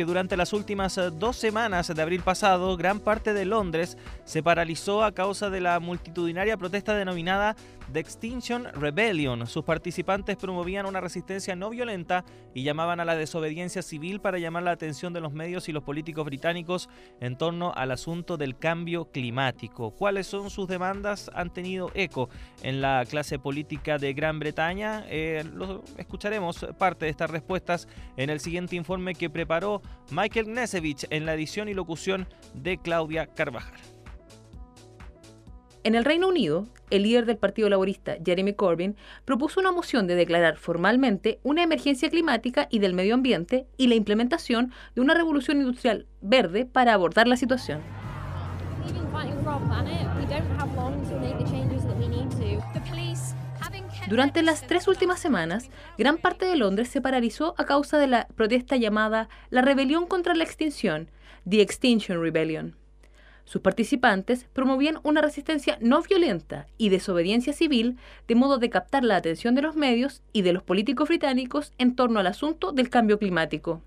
porque durante las últimas eh, dos semanas de abril pasado, gran parte de Londres se paralizó a causa de la multitudinaria protesta denominada The Extinction Rebellion. Sus participantes promovían una resistencia no violenta y llamaban a la desobediencia civil para llamar la atención de los medios y los políticos británicos en torno al asunto del cambio climático. ¿Cuáles son sus demandas? Han tenido eco en la clase política de Gran Bretaña. Eh, escucharemos parte de estas respuestas en el siguiente informe que preparó Michael Gnesevich en la edición y locución de Claudia Carvajal. En el Reino Unido, el líder del Partido Laborista, Jeremy Corbyn, propuso una moción de declarar formalmente una emergencia climática y del medio ambiente y la implementación de una revolución industrial verde para abordar la situación. Durante las tres últimas semanas, gran parte de Londres se paralizó a causa de la protesta llamada la Rebelión contra la Extinción, The Extinction Rebellion. Sus participantes promovían una resistencia no violenta y desobediencia civil de modo de captar la atención de los medios y de los políticos británicos en torno al asunto del cambio climático.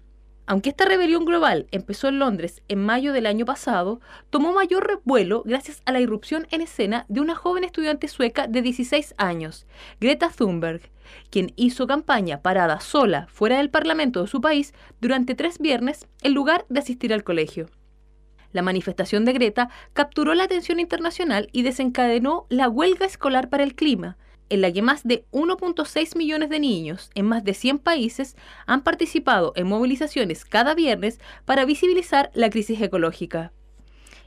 Aunque esta rebelión global empezó en Londres en mayo del año pasado, tomó mayor revuelo gracias a la irrupción en escena de una joven estudiante sueca de 16 años, Greta Thunberg, quien hizo campaña parada sola fuera del Parlamento de su país durante tres viernes en lugar de asistir al colegio. La manifestación de Greta capturó la atención internacional y desencadenó la huelga escolar para el clima, en la que más de 1.6 millones de niños en más de 100 países han participado en movilizaciones cada viernes para visibilizar la crisis ecológica.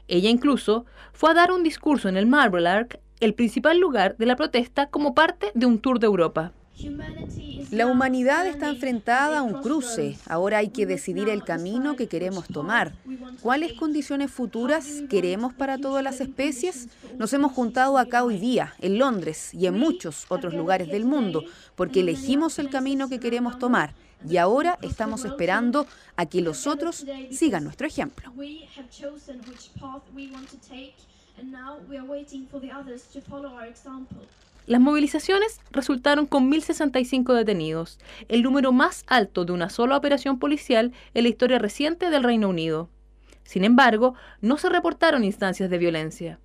Ella incluso fue a dar un discurso en el Marble Arc, el principal lugar de la protesta como parte de un tour de Europa. La humanidad está enfrentada a un cruce. Ahora hay que decidir el camino que queremos tomar. ¿Cuáles condiciones futuras queremos para todas las especies? Nos hemos juntado acá hoy día, en Londres y en muchos otros lugares del mundo, porque elegimos el camino que queremos tomar. Y ahora estamos esperando a que los otros sigan nuestro ejemplo. Las movilizaciones resultaron con 1.065 detenidos, el número más alto de una sola operación policial en la historia reciente del Reino Unido. Sin embargo, no se reportaron instancias de violencia.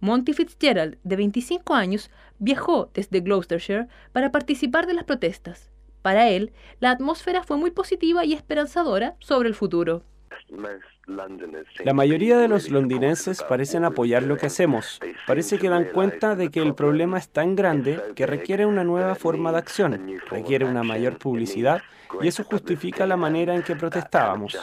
Monty Fitzgerald, de 25 años, viajó desde Gloucestershire para participar de las protestas. Para él, la atmósfera fue muy positiva y esperanzadora sobre el futuro. La mayoría de los londinenses parecen apoyar lo que hacemos. Parece que dan cuenta de que el problema es tan grande que requiere una nueva forma de acción, requiere una mayor publicidad y eso justifica la manera en que protestábamos.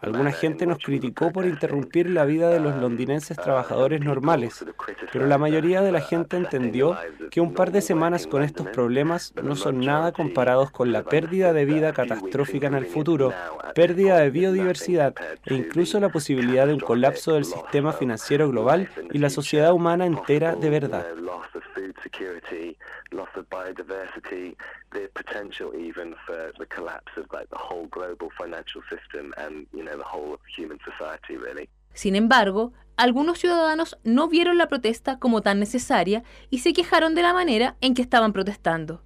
Alguna gente nos criticó por interrumpir la vida de los londinenses trabajadores normales, pero la mayoría de la gente entendió que un par de semanas con estos problemas no son nada comparados con la pérdida de vida catastrófica en el futuro, pérdida de biodiversidad e incluso la posibilidad de un colapso del sistema financiero global y la sociedad humana entera de verdad. Sin embargo, algunos ciudadanos no vieron la protesta como tan necesaria y se quejaron de la manera en que estaban protestando.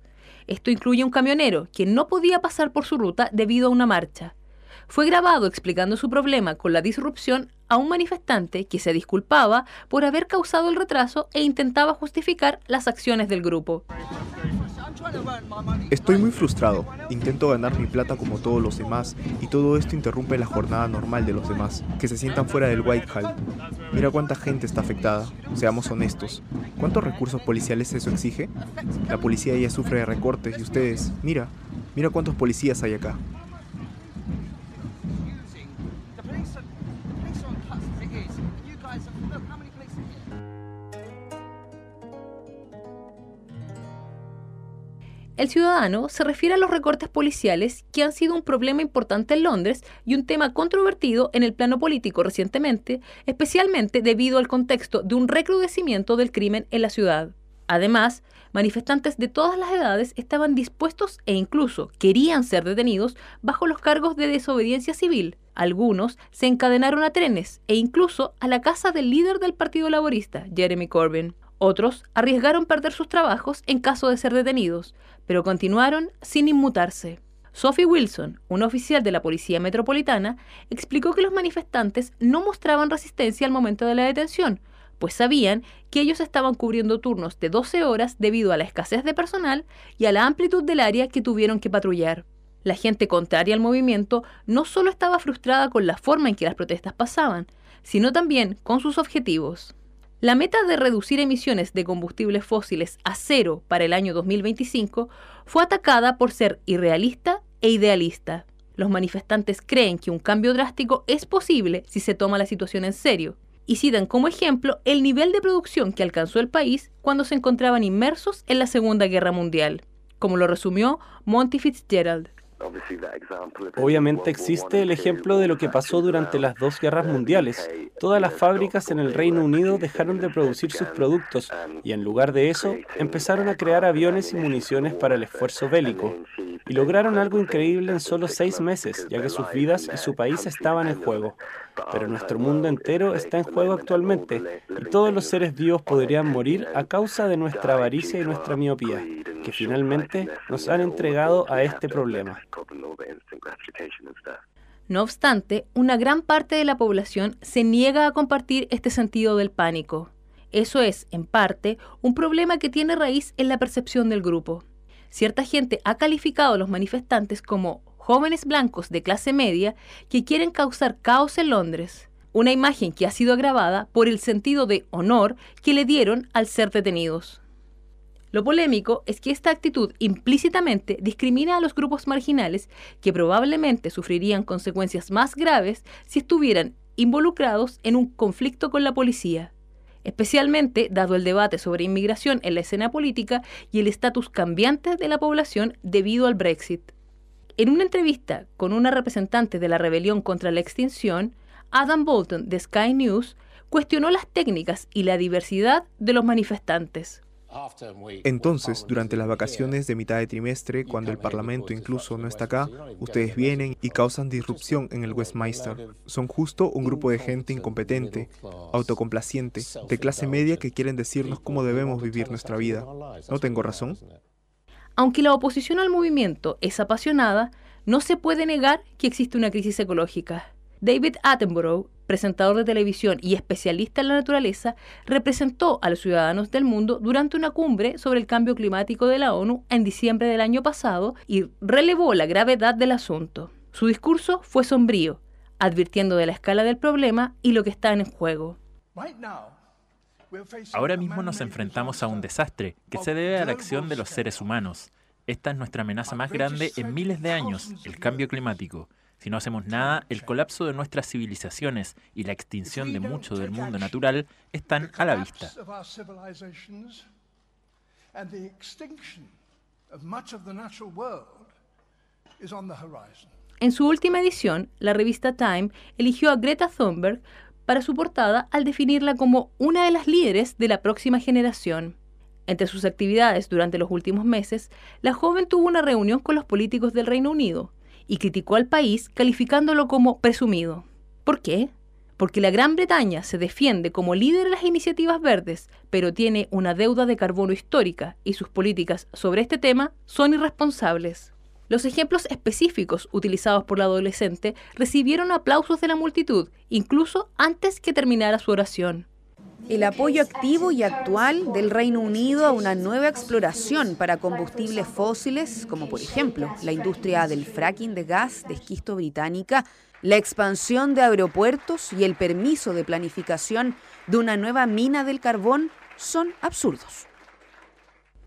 Esto incluye un camionero que no podía pasar por su ruta debido a una marcha. Fue grabado explicando su problema con la disrupción a un manifestante que se disculpaba por haber causado el retraso e intentaba justificar las acciones del grupo. Estoy muy frustrado. Intento ganar mi plata como todos los demás y todo esto interrumpe la jornada normal de los demás, que se sientan fuera del Whitehall. Mira cuánta gente está afectada. Seamos honestos. ¿Cuántos recursos policiales eso exige? La policía ya sufre de recortes y ustedes, mira, mira cuántos policías hay acá. El ciudadano se refiere a los recortes policiales que han sido un problema importante en Londres y un tema controvertido en el plano político recientemente, especialmente debido al contexto de un recrudecimiento del crimen en la ciudad. Además, manifestantes de todas las edades estaban dispuestos e incluso querían ser detenidos bajo los cargos de desobediencia civil. Algunos se encadenaron a trenes e incluso a la casa del líder del Partido Laborista, Jeremy Corbyn. Otros arriesgaron perder sus trabajos en caso de ser detenidos, pero continuaron sin inmutarse. Sophie Wilson, una oficial de la Policía Metropolitana, explicó que los manifestantes no mostraban resistencia al momento de la detención, pues sabían que ellos estaban cubriendo turnos de 12 horas debido a la escasez de personal y a la amplitud del área que tuvieron que patrullar. La gente contraria al movimiento no solo estaba frustrada con la forma en que las protestas pasaban, sino también con sus objetivos. La meta de reducir emisiones de combustibles fósiles a cero para el año 2025 fue atacada por ser irrealista e idealista. Los manifestantes creen que un cambio drástico es posible si se toma la situación en serio, y citan como ejemplo el nivel de producción que alcanzó el país cuando se encontraban inmersos en la Segunda Guerra Mundial, como lo resumió Monty Fitzgerald. Obviamente existe el ejemplo de lo que pasó durante las dos guerras mundiales. Todas las fábricas en el Reino Unido dejaron de producir sus productos y en lugar de eso empezaron a crear aviones y municiones para el esfuerzo bélico. Y lograron algo increíble en solo seis meses, ya que sus vidas y su país estaban en juego. Pero nuestro mundo entero está en juego actualmente y todos los seres vivos podrían morir a causa de nuestra avaricia y nuestra miopía, finalmente nos han entregado a este problema. No obstante, una gran parte de la población se niega a compartir este sentido del pánico. Eso es, en parte, un problema que tiene raíz en la percepción del grupo. Cierta gente ha calificado a los manifestantes como jóvenes blancos de clase media que quieren causar caos en Londres, una imagen que ha sido agravada por el sentido de honor que le dieron al ser detenidos. Lo polémico es que esta actitud implícitamente discrimina a los grupos marginales que probablemente sufrirían consecuencias más graves si estuvieran involucrados en un conflicto con la policía, especialmente dado el debate sobre inmigración en la escena política y el estatus cambiante de la población debido al Brexit. En una entrevista con una representante de la rebelión contra la extinción, Adam Bolton de Sky News cuestionó las técnicas y la diversidad de los manifestantes. Entonces, durante las vacaciones de mitad de trimestre, cuando el Parlamento incluso no está acá, ustedes vienen y causan disrupción en el Westminster. Son justo un grupo de gente incompetente, autocomplaciente, de clase media que quieren decirnos cómo debemos vivir nuestra vida. ¿No tengo razón? Aunque la oposición al movimiento es apasionada, no se puede negar que existe una crisis ecológica. David Attenborough, presentador de televisión y especialista en la naturaleza, representó a los ciudadanos del mundo durante una cumbre sobre el cambio climático de la ONU en diciembre del año pasado y relevó la gravedad del asunto. Su discurso fue sombrío, advirtiendo de la escala del problema y lo que está en juego. Ahora mismo nos enfrentamos a un desastre que se debe a la acción de los seres humanos. Esta es nuestra amenaza más grande en miles de años, el cambio climático. Si no hacemos nada, el colapso de nuestras civilizaciones y la extinción de mucho del mundo natural están a la vista. En su última edición, la revista Time eligió a Greta Thunberg para su portada al definirla como una de las líderes de la próxima generación. Entre sus actividades durante los últimos meses, la joven tuvo una reunión con los políticos del Reino Unido y criticó al país calificándolo como presumido. ¿Por qué? Porque la Gran Bretaña se defiende como líder de las iniciativas verdes, pero tiene una deuda de carbono histórica y sus políticas sobre este tema son irresponsables. Los ejemplos específicos utilizados por la adolescente recibieron aplausos de la multitud, incluso antes que terminara su oración. El apoyo activo y actual del Reino Unido a una nueva exploración para combustibles fósiles, como por ejemplo la industria del fracking de gas de esquisto británica, la expansión de aeropuertos y el permiso de planificación de una nueva mina del carbón, son absurdos.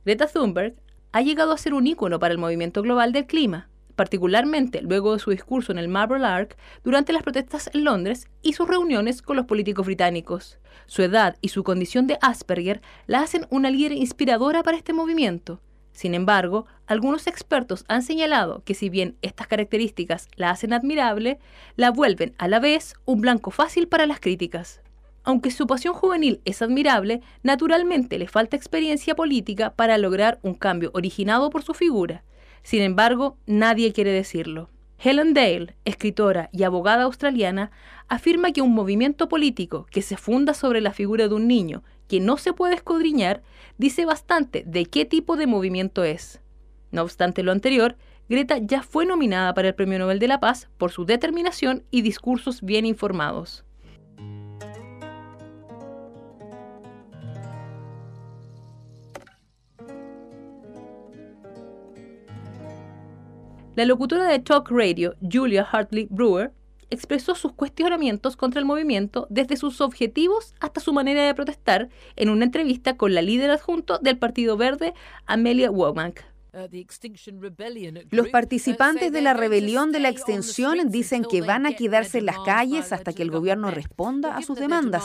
Greta Thunberg ha llegado a ser un ícono para el movimiento global del clima, particularmente luego de su discurso en el Marble Arch durante las protestas en Londres y sus reuniones con los políticos británicos. Su edad y su condición de Asperger la hacen una líder inspiradora para este movimiento. Sin embargo, algunos expertos han señalado que si bien estas características la hacen admirable, la vuelven a la vez un blanco fácil para las críticas. Aunque su pasión juvenil es admirable, naturalmente le falta experiencia política para lograr un cambio originado por su figura. Sin embargo, nadie quiere decirlo. Helen Dale, escritora y abogada australiana, afirma que un movimiento político que se funda sobre la figura de un niño que no se puede escudriñar dice bastante de qué tipo de movimiento es. No obstante lo anterior, Greta ya fue nominada para el Premio Nobel de la Paz por su determinación y discursos bien informados. La locutora de Talk Radio, Julia Hartley Brewer, expresó sus cuestionamientos contra el movimiento desde sus objetivos hasta su manera de protestar en una entrevista con la líder adjunto del Partido Verde, Amelia Womack. Uh, Los uh, participantes de la rebelión de la extensión dicen que van a quedarse en las calles hasta que el gobierno responda a sus demandas,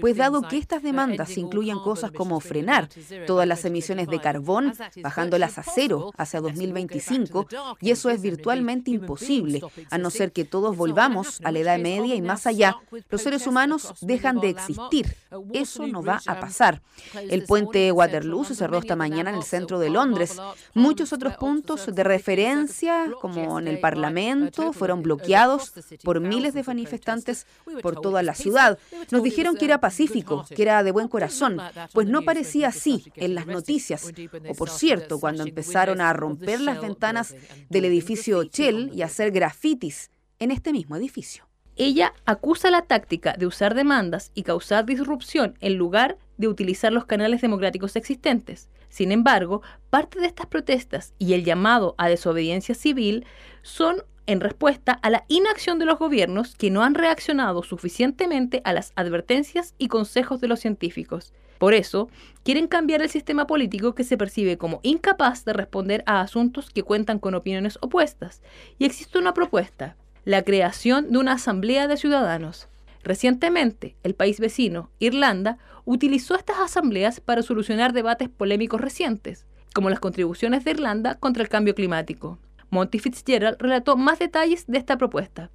pues dado que estas uh, demandas incluyen cosas como frenar todas las emisiones de carbón, bajándolas a cero hacia 2025, y eso es virtualmente imposible, a no ser que todos volvamos a la Edad Media y más allá, los seres humanos dejan de existir. Eso no va a pasar. El puente Waterloo se cerró esta mañana en el centro de Londres. Muchos otros puntos de referencia, como en el Parlamento, fueron bloqueados por miles de manifestantes por toda la ciudad. Nos dijeron que era pacífico, que era de buen corazón, pues no parecía así en las noticias. O por cierto, cuando empezaron a romper las ventanas del edificio Shell y a hacer grafitis en este mismo edificio. Ella acusa la táctica de usar demandas y causar disrupción en lugar de utilizar los canales democráticos existentes. Sin embargo, parte de estas protestas y el llamado a desobediencia civil son en respuesta a la inacción de los gobiernos que no han reaccionado suficientemente a las advertencias y consejos de los científicos. Por eso, quieren cambiar el sistema político que se percibe como incapaz de responder a asuntos que cuentan con opiniones opuestas. Y existe una propuesta, la creación de una asamblea de ciudadanos. Recientemente, el país vecino, Irlanda, utilizó estas asambleas para solucionar debates polémicos recientes, como las contribuciones de Irlanda contra el cambio climático. Monty Fitzgerald relató más detalles de esta propuesta.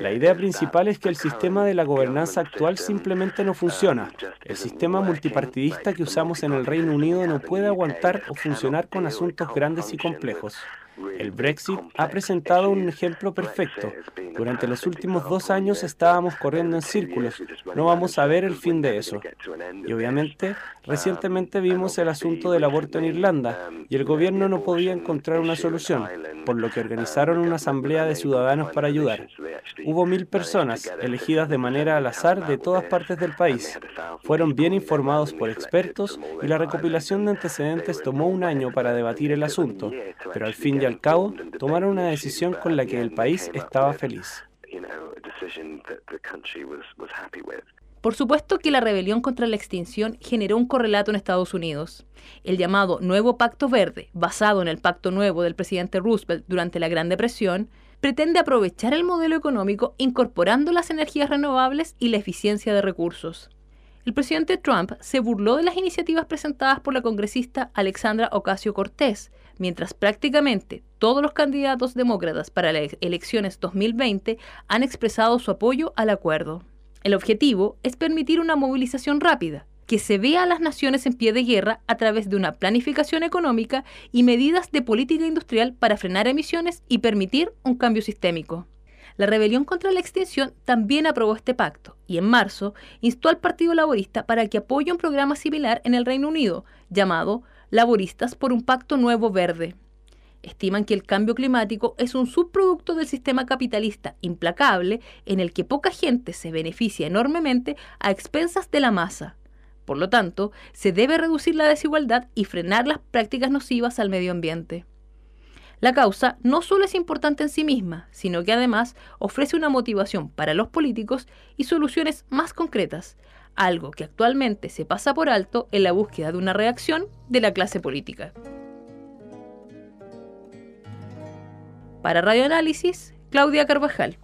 La idea principal es que el sistema de la gobernanza actual simplemente no funciona. El sistema multipartidista que usamos en el Reino Unido no puede aguantar o funcionar con asuntos grandes y complejos. El Brexit ha presentado un ejemplo perfecto. Durante los últimos dos años estábamos corriendo en círculos. No vamos a ver el fin de eso. Y obviamente, recientemente vimos el asunto del aborto en Irlanda y el gobierno no podía encontrar una solución, por lo que organizaron una asamblea de ciudadanos para ayudar. Hubo mil personas elegidas de manera al azar de todas partes del país. Fueron bien informados por expertos y la recopilación de antecedentes tomó un año para debatir el asunto, pero al fin y al cabo tomaron una decisión con la que el país estaba feliz. Por supuesto que la rebelión contra la extinción generó un correlato en Estados Unidos. El llamado Nuevo Pacto Verde, basado en el Pacto Nuevo del presidente Roosevelt durante la Gran Depresión, pretende aprovechar el modelo económico incorporando las energías renovables y la eficiencia de recursos. El presidente Trump se burló de las iniciativas presentadas por la congresista Alexandra Ocasio Cortés, mientras prácticamente todos los candidatos demócratas para las elecciones 2020 han expresado su apoyo al acuerdo. El objetivo es permitir una movilización rápida, que se vea a las naciones en pie de guerra a través de una planificación económica y medidas de política industrial para frenar emisiones y permitir un cambio sistémico. La rebelión contra la extinción también aprobó este pacto y en marzo instó al Partido Laborista para que apoye un programa similar en el Reino Unido llamado Laboristas por un Pacto Nuevo Verde. Estiman que el cambio climático es un subproducto del sistema capitalista implacable en el que poca gente se beneficia enormemente a expensas de la masa. Por lo tanto, se debe reducir la desigualdad y frenar las prácticas nocivas al medio ambiente. La causa no solo es importante en sí misma, sino que además ofrece una motivación para los políticos y soluciones más concretas, algo que actualmente se pasa por alto en la búsqueda de una reacción de la clase política. Para Radio Análisis, Claudia Carvajal.